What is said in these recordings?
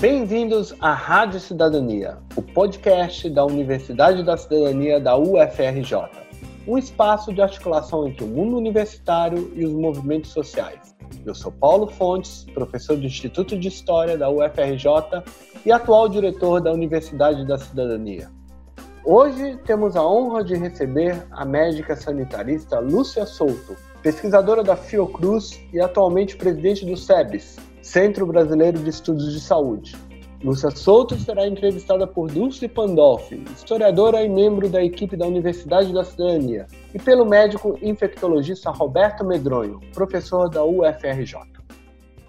Bem-vindos à Rádio Cidadania, o podcast da Universidade da Cidadania da UFRJ, um espaço de articulação entre o mundo universitário e os movimentos sociais. Eu sou Paulo Fontes, professor do Instituto de História da UFRJ e atual diretor da Universidade da Cidadania. Hoje temos a honra de receber a médica sanitarista Lúcia Souto, pesquisadora da Fiocruz e atualmente presidente do SEBS, Centro Brasileiro de Estudos de Saúde. Lúcia Souto será entrevistada por Dulce Pandolfi, historiadora e membro da equipe da Universidade da Cidadania, e pelo médico infectologista Roberto Medronho, professor da UFRJ.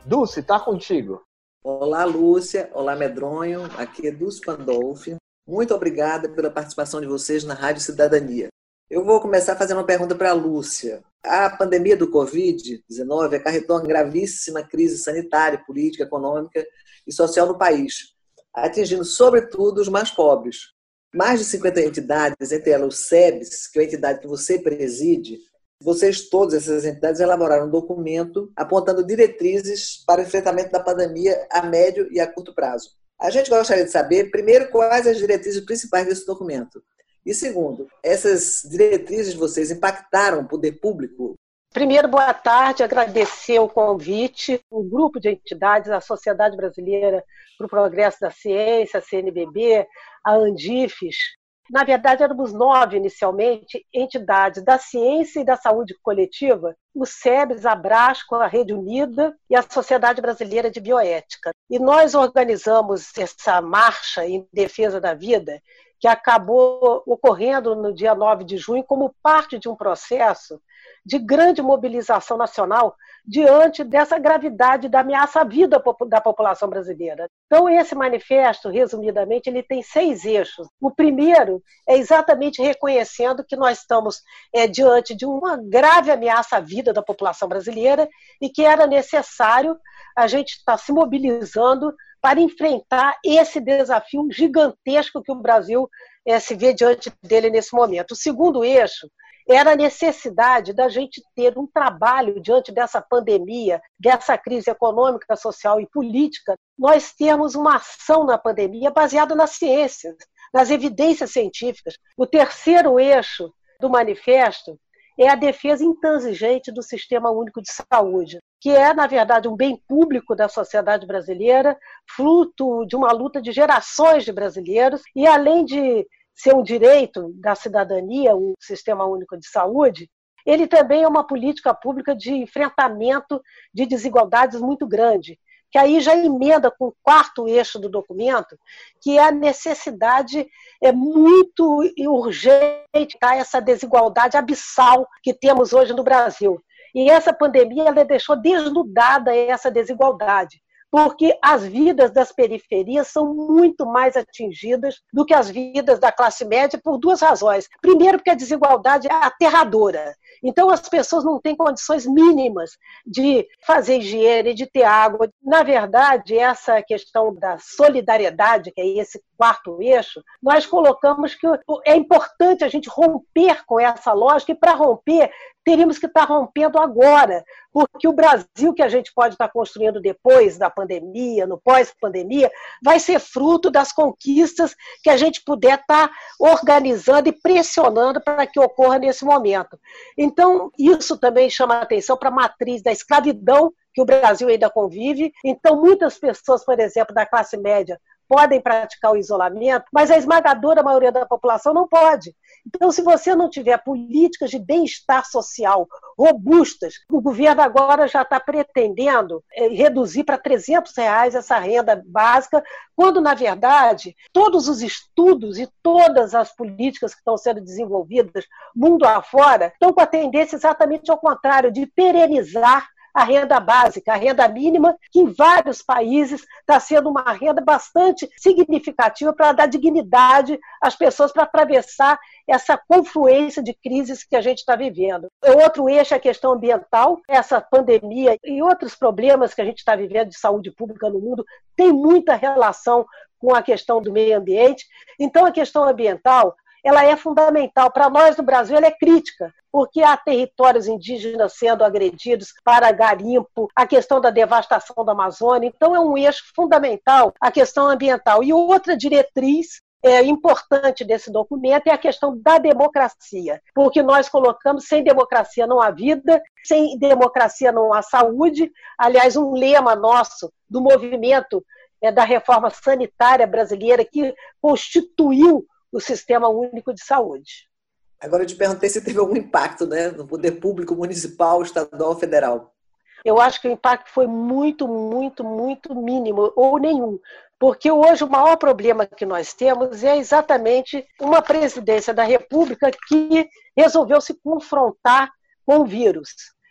Dulce, está contigo. Olá, Lúcia. Olá, Medronho. Aqui é Dulce Pandolfi. Muito obrigada pela participação de vocês na Rádio Cidadania. Eu vou começar fazendo uma pergunta para a Lúcia. A pandemia do Covid-19 acarretou uma gravíssima crise sanitária, política, econômica e social no país, atingindo sobretudo os mais pobres. Mais de 50 entidades, entre elas o SEBS, que é a entidade que você preside, vocês, todas essas entidades, elaboraram um documento apontando diretrizes para o enfrentamento da pandemia a médio e a curto prazo. A gente gostaria de saber, primeiro, quais as diretrizes principais desse documento e segundo, essas diretrizes de vocês impactaram o poder público? Primeiro, boa tarde, agradecer o convite, o grupo de entidades, a Sociedade Brasileira para o Progresso da Ciência, a CNBB, a Andifes. Na verdade, éramos nove inicialmente entidades da ciência e da saúde coletiva, o SEBS, a Brasco, a Rede Unida e a Sociedade Brasileira de Bioética. E nós organizamos essa marcha em defesa da vida que acabou ocorrendo no dia 9 de junho como parte de um processo de grande mobilização nacional diante dessa gravidade da ameaça à vida da população brasileira. Então, esse manifesto, resumidamente, ele tem seis eixos. O primeiro é exatamente reconhecendo que nós estamos é, diante de uma grave ameaça à vida da população brasileira e que era necessário a gente estar se mobilizando para enfrentar esse desafio gigantesco que o Brasil é, se vê diante dele nesse momento. O segundo eixo era a necessidade da gente ter um trabalho diante dessa pandemia, dessa crise econômica, social e política, nós temos uma ação na pandemia baseada nas ciências, nas evidências científicas. O terceiro eixo do manifesto é a defesa intransigente do Sistema Único de Saúde, que é, na verdade, um bem público da sociedade brasileira, fruto de uma luta de gerações de brasileiros, e além de ser um direito da cidadania, o Sistema Único de Saúde, ele também é uma política pública de enfrentamento de desigualdades muito grande, que aí já emenda com o quarto eixo do documento, que é a necessidade é muito urgente tá, essa desigualdade abissal que temos hoje no Brasil. E essa pandemia ela deixou desnudada essa desigualdade porque as vidas das periferias são muito mais atingidas do que as vidas da classe média por duas razões. Primeiro, porque a desigualdade é aterradora. Então, as pessoas não têm condições mínimas de fazer higiene, de ter água. Na verdade, essa questão da solidariedade, que é esse quarto eixo, nós colocamos que é importante a gente romper com essa lógica, e para romper, teríamos que estar rompendo agora, porque o Brasil que a gente pode estar construindo depois da pandemia, no pós-pandemia, vai ser fruto das conquistas que a gente puder estar organizando e pressionando para que ocorra nesse momento. Então, isso também chama a atenção para a matriz da escravidão que o Brasil ainda convive. Então, muitas pessoas, por exemplo, da classe média, podem praticar o isolamento, mas a esmagadora maioria da população não pode. Então, se você não tiver políticas de bem-estar social robustas, o governo agora já está pretendendo eh, reduzir para 300 reais essa renda básica, quando, na verdade, todos os estudos e todas as políticas que estão sendo desenvolvidas mundo afora estão com a tendência exatamente ao contrário, de perenizar a renda básica, a renda mínima, que em vários países está sendo uma renda bastante significativa para dar dignidade às pessoas para atravessar essa confluência de crises que a gente está vivendo. Outro eixo é a questão ambiental, essa pandemia e outros problemas que a gente está vivendo de saúde pública no mundo tem muita relação com a questão do meio ambiente. Então, a questão ambiental ela é fundamental. Para nós no Brasil, ela é crítica, porque há territórios indígenas sendo agredidos para garimpo, a questão da devastação da Amazônia. Então, é um eixo fundamental a questão ambiental. E outra diretriz é, importante desse documento é a questão da democracia, porque nós colocamos sem democracia não há vida, sem democracia não há saúde. Aliás, um lema nosso do movimento é, da reforma sanitária brasileira que constituiu o Sistema Único de Saúde. Agora eu te perguntei se teve algum impacto né, no poder público municipal, estadual, federal. Eu acho que o impacto foi muito, muito, muito mínimo, ou nenhum. Porque hoje o maior problema que nós temos é exatamente uma presidência da República que resolveu se confrontar com o vírus.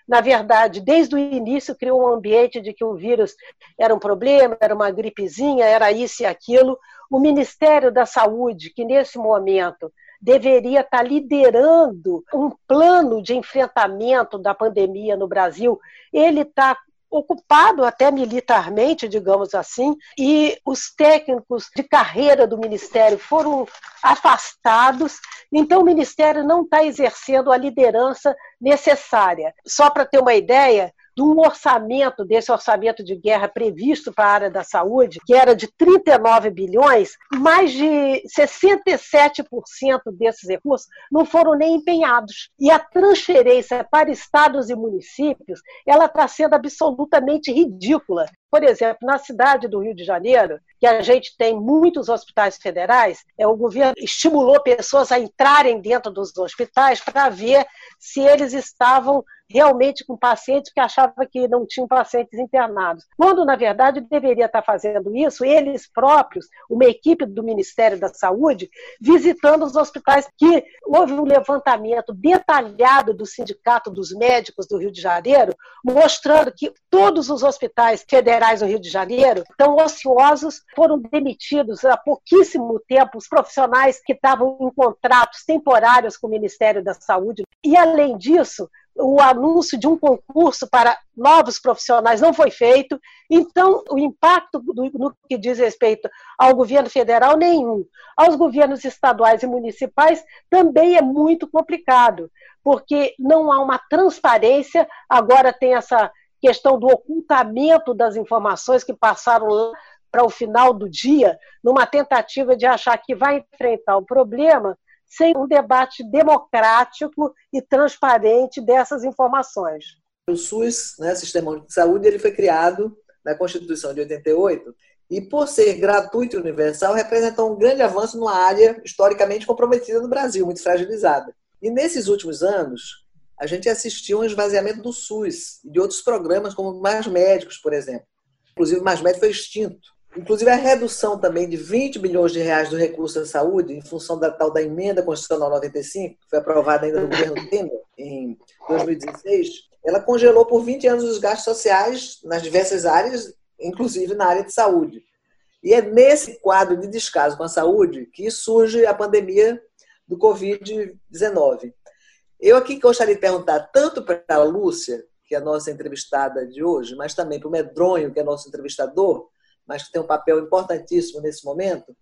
Na verdade, desde o início criou um ambiente de que o vírus era um problema, era uma gripezinha, era isso e aquilo. O Ministério da Saúde, que nesse momento deveria estar liderando um plano de enfrentamento da pandemia no Brasil, ele está ocupado até militarmente, digamos assim, e os técnicos de carreira do Ministério foram afastados, então o Ministério não está exercendo a liderança necessária. Só para ter uma ideia, de um orçamento, desse orçamento de guerra previsto para a área da saúde, que era de 39 bilhões, mais de 67% desses recursos não foram nem empenhados. E a transferência para estados e municípios, ela está sendo absolutamente ridícula. Por exemplo, na cidade do Rio de Janeiro, que a gente tem muitos hospitais federais, é, o governo estimulou pessoas a entrarem dentro dos hospitais para ver se eles estavam realmente com pacientes que achavam que não tinham pacientes internados. Quando, na verdade, deveria estar fazendo isso, eles próprios, uma equipe do Ministério da Saúde, visitando os hospitais, que houve um levantamento detalhado do Sindicato dos Médicos do Rio de Janeiro, mostrando que todos os hospitais federais do Rio de Janeiro estão ociosos, foram demitidos há pouquíssimo tempo os profissionais que estavam em contratos temporários com o Ministério da Saúde. E, além disso, o anúncio de um concurso para novos profissionais não foi feito, então o impacto no que diz respeito ao governo federal, nenhum. Aos governos estaduais e municipais também é muito complicado, porque não há uma transparência, agora tem essa questão do ocultamento das informações que passaram para o final do dia, numa tentativa de achar que vai enfrentar o problema sem um debate democrático e transparente dessas informações. O SUS, né, Sistema de Saúde, ele foi criado na Constituição de 88 e, por ser gratuito e universal, representou um grande avanço numa área historicamente comprometida no Brasil, muito fragilizada. E nesses últimos anos, a gente assistiu a um esvaziamento do SUS e de outros programas, como Mais Médicos, por exemplo. Inclusive, o Mais Médicos foi extinto. Inclusive a redução também de 20 bilhões de reais do recurso da saúde, em função da tal da emenda constitucional 95, que foi aprovada ainda no governo Temer, em 2016, ela congelou por 20 anos os gastos sociais nas diversas áreas, inclusive na área de saúde. E é nesse quadro de descaso com a saúde que surge a pandemia do Covid-19. Eu aqui gostaria de perguntar tanto para a Lúcia, que é a nossa entrevistada de hoje, mas também para o Medronho, que é nosso entrevistador, mas que tem um papel importantíssimo nesse momento.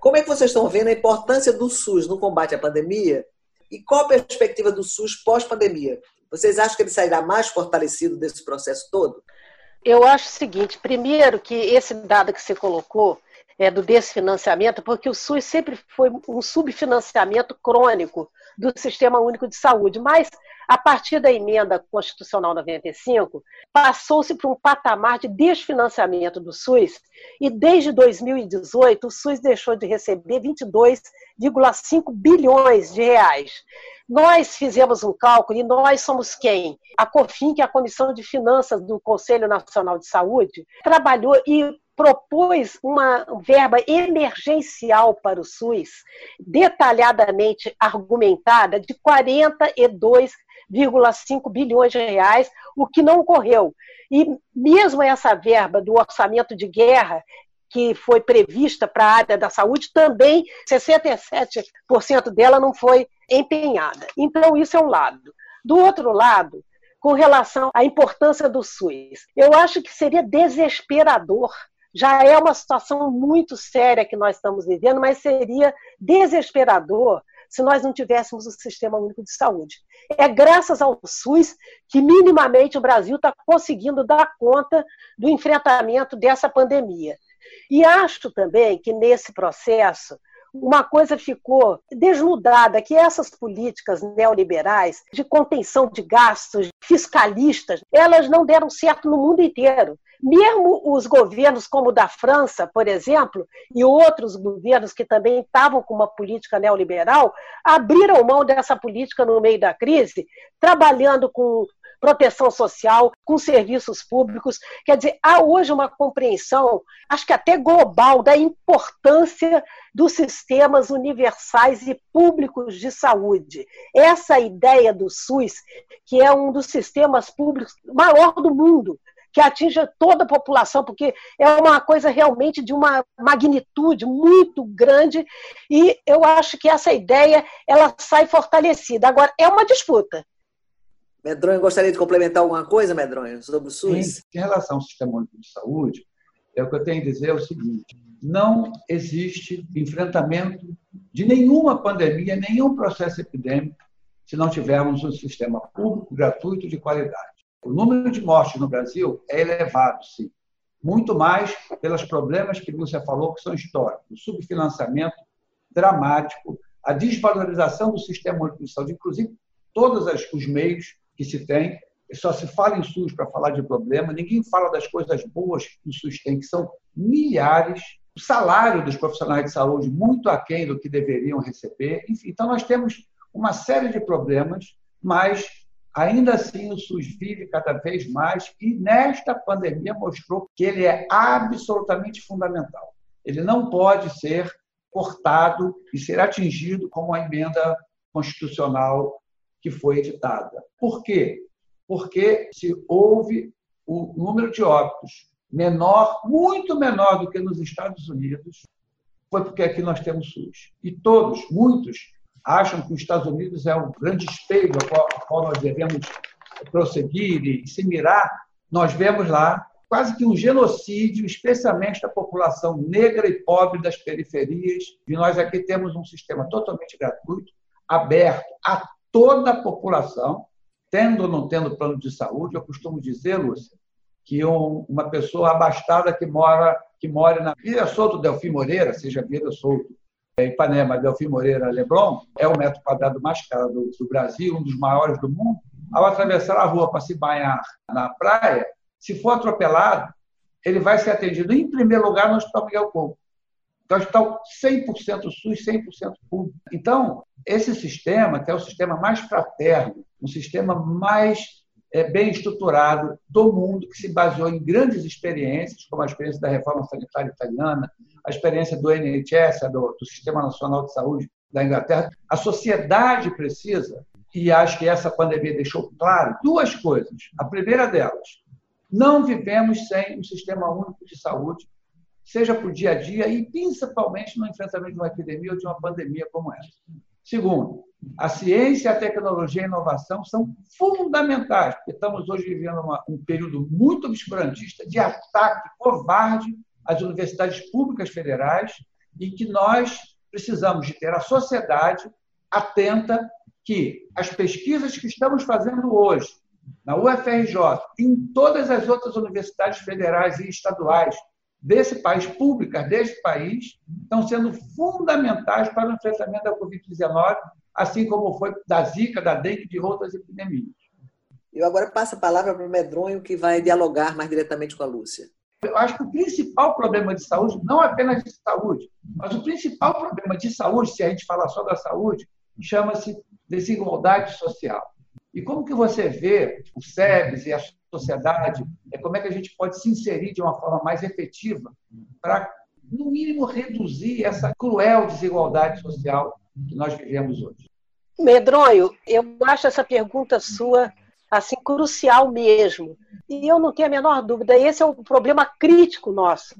Como é que vocês estão vendo a importância do SUS no combate à pandemia e qual a perspectiva do SUS pós-pandemia? Vocês acham que ele sairá mais fortalecido desse processo todo? Eu acho o seguinte: primeiro, que esse dado que você colocou é, do desfinanciamento, porque o SUS sempre foi um subfinanciamento crônico do Sistema Único de Saúde, mas a partir da emenda constitucional 95, passou-se para um patamar de desfinanciamento do SUS e desde 2018 o SUS deixou de receber 22,5 bilhões de reais. Nós fizemos um cálculo e nós somos quem? A COFIN, que é a Comissão de Finanças do Conselho Nacional de Saúde, trabalhou e propôs uma verba emergencial para o SUS, detalhadamente argumentada, de 42 1,5 bilhões de reais, o que não ocorreu. E mesmo essa verba do orçamento de guerra, que foi prevista para a área da saúde, também 67% dela não foi empenhada. Então, isso é um lado. Do outro lado, com relação à importância do SUS, eu acho que seria desesperador Já é uma situação muito séria que nós estamos vivendo, mas seria desesperador se nós não tivéssemos o Sistema Único de Saúde. É graças ao SUS que, minimamente, o Brasil está conseguindo dar conta do enfrentamento dessa pandemia. E acho também que, nesse processo, uma coisa ficou desnudada, que essas políticas neoliberais de contenção de gastos, fiscalistas, elas não deram certo no mundo inteiro. Mesmo os governos como o da França, por exemplo, e outros governos que também estavam com uma política neoliberal, abriram mão dessa política no meio da crise, trabalhando com proteção social, com serviços públicos. Quer dizer, há hoje uma compreensão, acho que até global, da importância dos sistemas universais e públicos de saúde. Essa ideia do SUS, que é um dos sistemas públicos maior do mundo, que atinja toda a população, porque é uma coisa realmente de uma magnitude muito grande e eu acho que essa ideia ela sai fortalecida. Agora, é uma disputa. Medronho, gostaria de complementar alguma coisa, Medronho, sobre o SUS? Sim, em relação ao Sistema Único de Saúde, é o que eu tenho a dizer é o seguinte: não existe enfrentamento de nenhuma pandemia, nenhum processo epidêmico, se não tivermos um sistema público, gratuito, de qualidade. O número de mortes no Brasil é elevado, sim. Muito mais pelos problemas que você falou, que são históricos. O subfinanciamento dramático, a desvalorização do sistema de saúde, inclusive todos os meios que se tem. Só se fala em SUS para falar de problema, ninguém fala das coisas boas que o SUS tem, que são milhares. O salário dos profissionais de saúde muito aquém do que deveriam receber. Enfim, então, nós temos uma série de problemas, mas ainda assim o SUS vive cada vez mais e nesta pandemia mostrou que ele é absolutamente fundamental. Ele não pode ser cortado e ser atingido com a emenda constitucional que foi editada. Por quê? Porque se houve o número de óbitos menor, muito menor do que nos Estados Unidos, foi porque aqui nós temos SUS. E todos, muitos, acham que os Estados Unidos é um grande espelho a qual, nós devemos prosseguir e se mirar. Nós vemos lá quase que um genocídio, especialmente da população negra e pobre das periferias. E nós aqui temos um sistema totalmente gratuito, aberto a toda a população, tendo ou não tendo plano de saúde. Eu costumo dizer, Lúcia, que uma pessoa abastada que mora que mora na Vila Solto Delfim Moreira, seja Vila Solto Ipanema, Delfim Moreira, Leblon, é o metro quadrado mais caro do, do Brasil, um dos maiores do mundo. Ao atravessar a rua para se banhar na praia, se for atropelado, ele vai ser atendido em primeiro lugar no Hospital Miguel Couto. Então, hospital 100% SUS, 100% público. Então, esse sistema, que é o sistema mais fraterno, um sistema mais é, bem estruturado do mundo, que se baseou em grandes experiências, como a experiência da reforma sanitária italiana, a experiência do NHS, do, do Sistema Nacional de Saúde da Inglaterra. A sociedade precisa, e acho que essa pandemia deixou claro, duas coisas. A primeira delas, não vivemos sem um sistema único de saúde seja para o dia a dia e principalmente no enfrentamento de uma epidemia ou de uma pandemia como essa. Segundo, a ciência, a tecnologia e a inovação são fundamentais, porque estamos hoje vivendo uma, um período muito obscurantista de ataque covarde às universidades públicas federais e que nós precisamos de ter a sociedade atenta que as pesquisas que estamos fazendo hoje na UFRJ, em todas as outras universidades federais e estaduais, desse país, públicas desse país, estão sendo fundamentais para o enfrentamento da Covid-19, assim como foi da Zika, da dengue e de outras epidemias. Eu agora passo a palavra para o Medronho, que vai dialogar mais diretamente com a Lúcia. Eu acho que o principal problema de saúde, não apenas de saúde, mas o principal problema de saúde, se a gente falar só da saúde, chama-se desigualdade social. E como que você vê o SEBS e a sociedade, é como é que a gente pode se inserir de uma forma mais efetiva para, no mínimo, reduzir essa cruel desigualdade social que nós vivemos hoje. Medronho, eu acho essa pergunta sua assim crucial mesmo. E eu não tenho a menor dúvida, esse é o problema crítico nosso.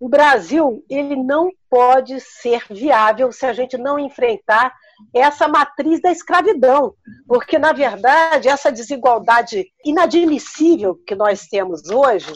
O Brasil, ele não pode ser viável se a gente não enfrentar essa matriz da escravidão, porque, na verdade, essa desigualdade inadmissível que nós temos hoje,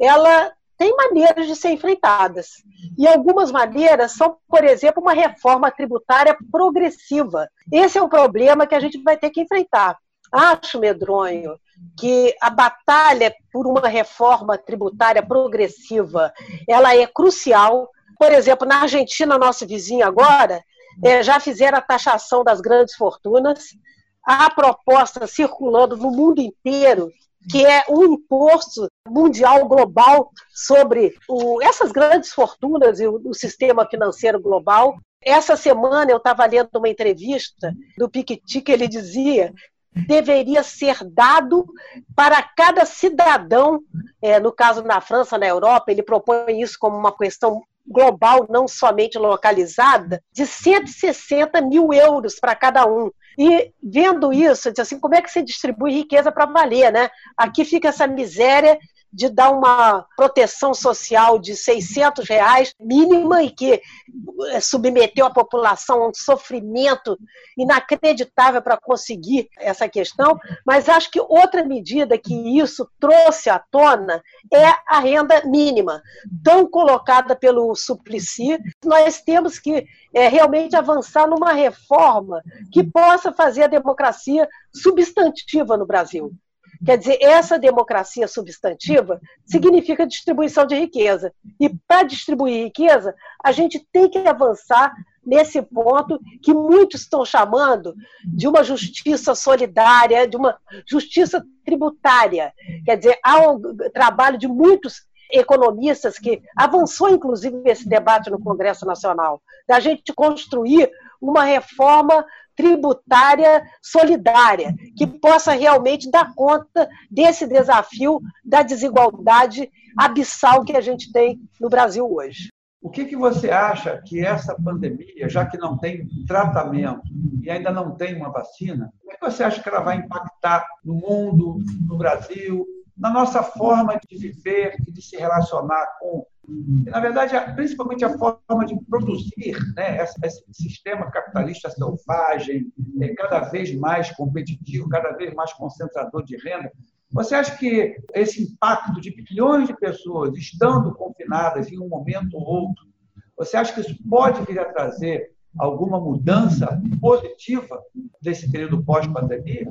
ela tem maneiras de ser enfrentadas. E algumas maneiras são, por exemplo, uma reforma tributária progressiva. Esse é um problema que a gente vai ter que enfrentar. Acho medronho que a batalha por uma reforma tributária progressiva ela é crucial. Por exemplo, na Argentina, nosso vizinho agora, é, já fizeram a taxação das grandes fortunas. Há proposta circulando no mundo inteiro que é um imposto mundial global sobre o, essas grandes fortunas e o, o sistema financeiro global. Essa semana eu estava lendo uma entrevista do Piketty que ele dizia deveria ser dado para cada cidadão, é, no caso na França, na Europa, ele propõe isso como uma questão global, não somente localizada, de 160 mil euros para cada um. E vendo isso, assim, como é que se distribui riqueza para valer, né? Aqui fica essa miséria de dar uma proteção social de 600 reais mínima e que eh, submeteu a população a um sofrimento inacreditável para conseguir essa questão, mas acho que outra medida que isso trouxe à tona é a renda mínima, tão colocada pelo Suplicy. Nós temos que é, realmente avançar numa reforma que possa fazer a democracia substantiva no Brasil. Quer dizer, essa democracia substantiva significa distribuição de riqueza. E para distribuir riqueza, a gente tem que avançar nesse ponto que muitos estão chamando de uma justiça solidária, de uma justiça tributária. Quer dizer, há um trabalho de muitos economistas que avançou, inclusive, esse debate no Congresso Nacional, da gente construir uma reforma tributária solidária, que possa realmente dar conta desse desafio da desigualdade abissal que a gente tem no Brasil hoje. O que, que você acha que essa pandemia, já que não tem tratamento e ainda não tem uma vacina, como é que você acha que ela vai impactar no mundo, no Brasil, na nossa forma de viver e de se relacionar com na verdade, principalmente a forma de produzir, né? esse sistema capitalista selvagem, é cada vez mais competitivo, cada vez mais concentrador de renda. Você acha que esse impacto de bilhões de pessoas estando confinadas em um momento ou outro, você acha que isso pode vir a trazer alguma mudança positiva desse período pós-pandemia?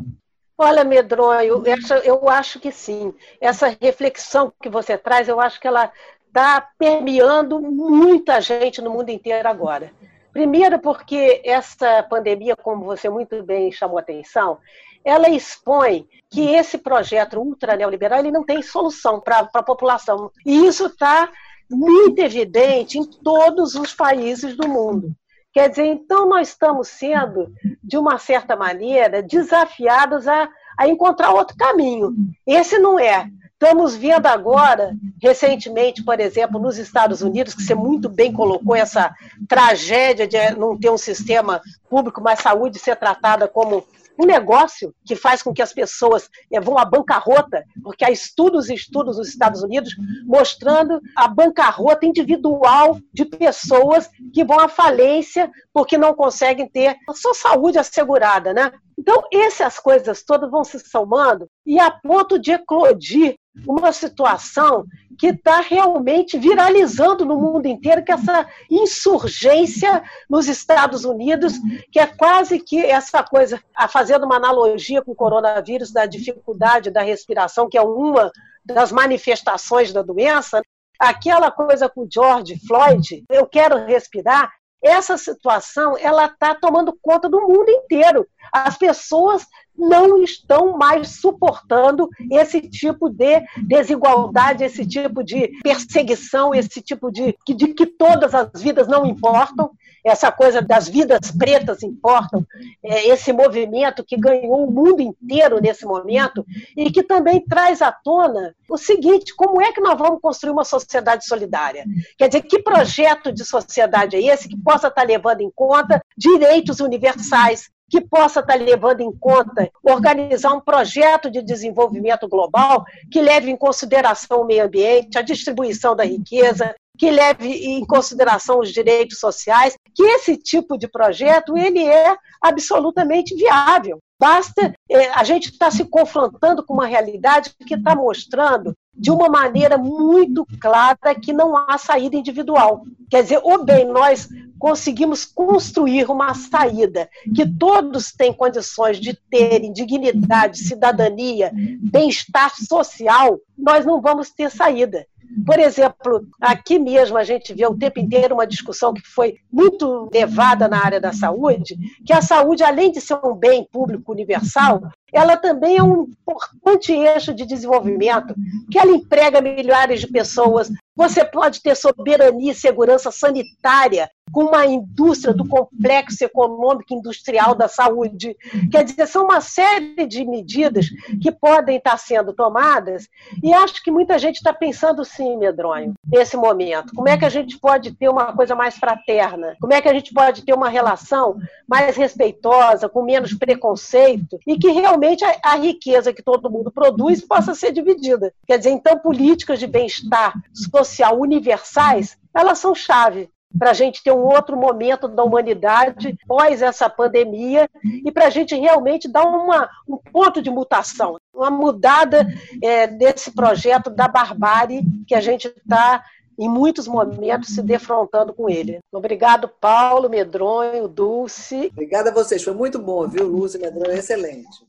Olha, Medronho, eu acho que sim. Essa reflexão que você traz, eu acho que ela está permeando muita gente no mundo inteiro agora. Primeiro, porque essa pandemia, como você muito bem chamou a atenção, ela expõe que esse projeto ultra neoliberal ele não tem solução para a população. E isso está muito evidente em todos os países do mundo. Quer dizer, então nós estamos sendo, de uma certa maneira, desafiados a, a encontrar outro caminho. Esse não é Estamos vendo agora, recentemente, por exemplo, nos Estados Unidos, que você muito bem colocou essa tragédia de não ter um sistema público, mas saúde ser tratada como um negócio que faz com que as pessoas eh, vão à bancarrota, porque há estudos e estudos nos Estados Unidos mostrando a bancarrota individual de pessoas que vão à falência porque não conseguem ter a sua saúde assegurada, né? Então, essas coisas todas vão se somando e a ponto de eclodir uma situação que está realmente viralizando no mundo inteiro, que é essa insurgência nos Estados Unidos, que é quase que essa coisa, fazendo uma analogia com o coronavírus, da dificuldade da respiração, que é uma das manifestações da doença, aquela coisa com George Floyd, eu quero respirar, essa situação ela está tomando conta do mundo inteiro. As pessoas não estão mais suportando esse tipo de desigualdade, esse tipo de perseguição, esse tipo de, de que todas as vidas não importam, essa coisa das vidas pretas importam, é, esse movimento que ganhou o mundo inteiro nesse momento e que também traz à tona o seguinte: como é que nós vamos construir uma sociedade solidária? Quer dizer, que projeto de sociedade é esse que possa estar levando em conta direitos universais, que possa estar levando em conta organizar um projeto de desenvolvimento global que leve em consideração o meio ambiente, a distribuição da riqueza, que leve em consideração os direitos sociais, que esse tipo de projeto ele é absolutamente viável. Basta é, a gente estar tá se confrontando com uma realidade que está mostrando de uma maneira muito clara que não há saída individual. Quer dizer, ou bem nós conseguimos construir uma saída que todos têm condições de terem dignidade, cidadania, bem-estar social, nós não vamos ter saída. Por exemplo, aqui mesmo a gente vê o tempo inteiro uma discussão que foi muito levada na área da saúde, que a saúde, além de ser um bem público universal, ela também é um importante eixo de desenvolvimento, que ela emprega milhares de pessoas. Você pode ter soberania e segurança sanitária com uma indústria do complexo econômico industrial da saúde. Quer dizer, são uma série de medidas que podem estar sendo tomadas e acho que muita gente está pensando sim, Medronho, nesse momento. Como é que a gente pode ter uma coisa mais fraterna? Como é que a gente pode ter uma relação mais respeitosa, com menos preconceito e que realmente a, a, riqueza que todo mundo produz possa ser dividida. Quer dizer, então, políticas de bem-estar social universais, elas são chave para a gente ter um outro momento da humanidade pós essa pandemia e para a gente realmente dar uma, um ponto de mutação, uma mudada é, desse projeto da barbárie que a gente está em muitos momentos se defrontando com ele. Obrigado, Paulo, Medronho, Dulce. Obrigada a vocês, foi muito bom, viu, Lúcia e Medronho, excelente.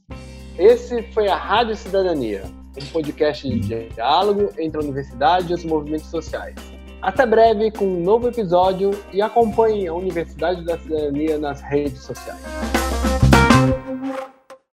Esse foi a Rádio Cidadania, um podcast de diálogo entre a universidade e os movimentos sociais. Até breve com um novo episódio e acompanhe a Universidade da Cidadania nas redes sociais.